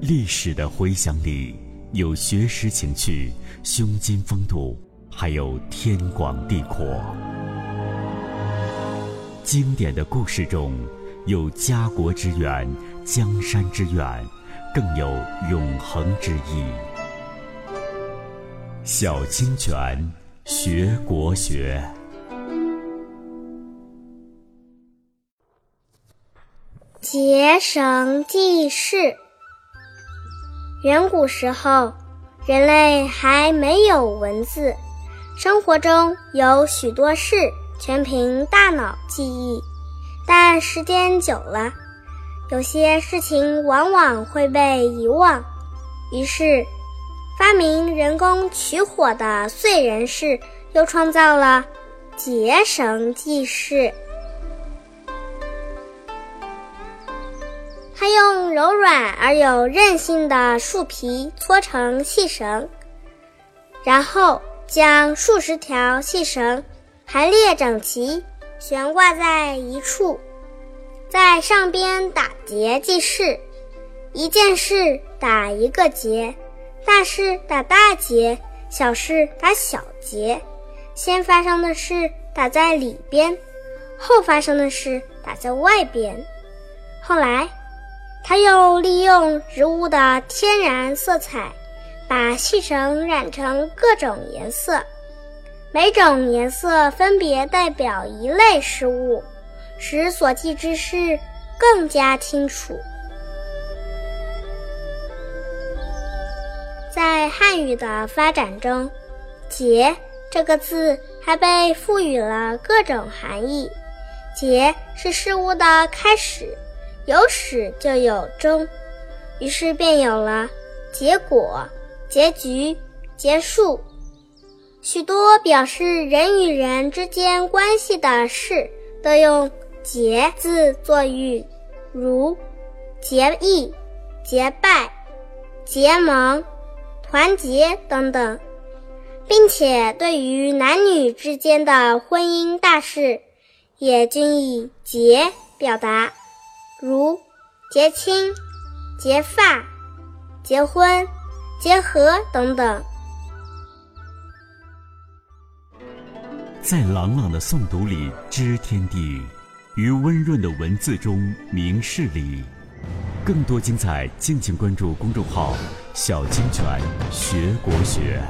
历史的回响里有学识情趣、胸襟风度，还有天广地阔；经典的故事中有家国之远、江山之远，更有永恒之意。小清泉学国学，结绳记事。远古时候，人类还没有文字，生活中有许多事全凭大脑记忆。但时间久了，有些事情往往会被遗忘，于是。发明人工取火的燧人氏又创造了结绳记事。柔软而有韧性的树皮搓成细绳，然后将数十条细绳排列整齐，悬挂在一处，在上边打结记事，一件事打一个结。大事打大结，小事打小结，先发生的事打在里边，后发生的事打在外边。后来，他又利用植物的天然色彩，把细绳染成各种颜色，每种颜色分别代表一类事物，使所记之事更加清楚。在汉语的发展中，“节”这个字还被赋予了各种含义。节是事物的开始，有始就有终，于是便有了结果、结局、结束。许多表示人与人之间关系的事，都用“结”字作喻，如结义、结拜、结盟。团结等等，并且对于男女之间的婚姻大事，也均以“结”表达，如结亲、结发、结婚、结合等等。在朗朗的诵读里知天地，于温润的文字中明事理。更多精彩，敬请关注公众号“小清泉学国学”。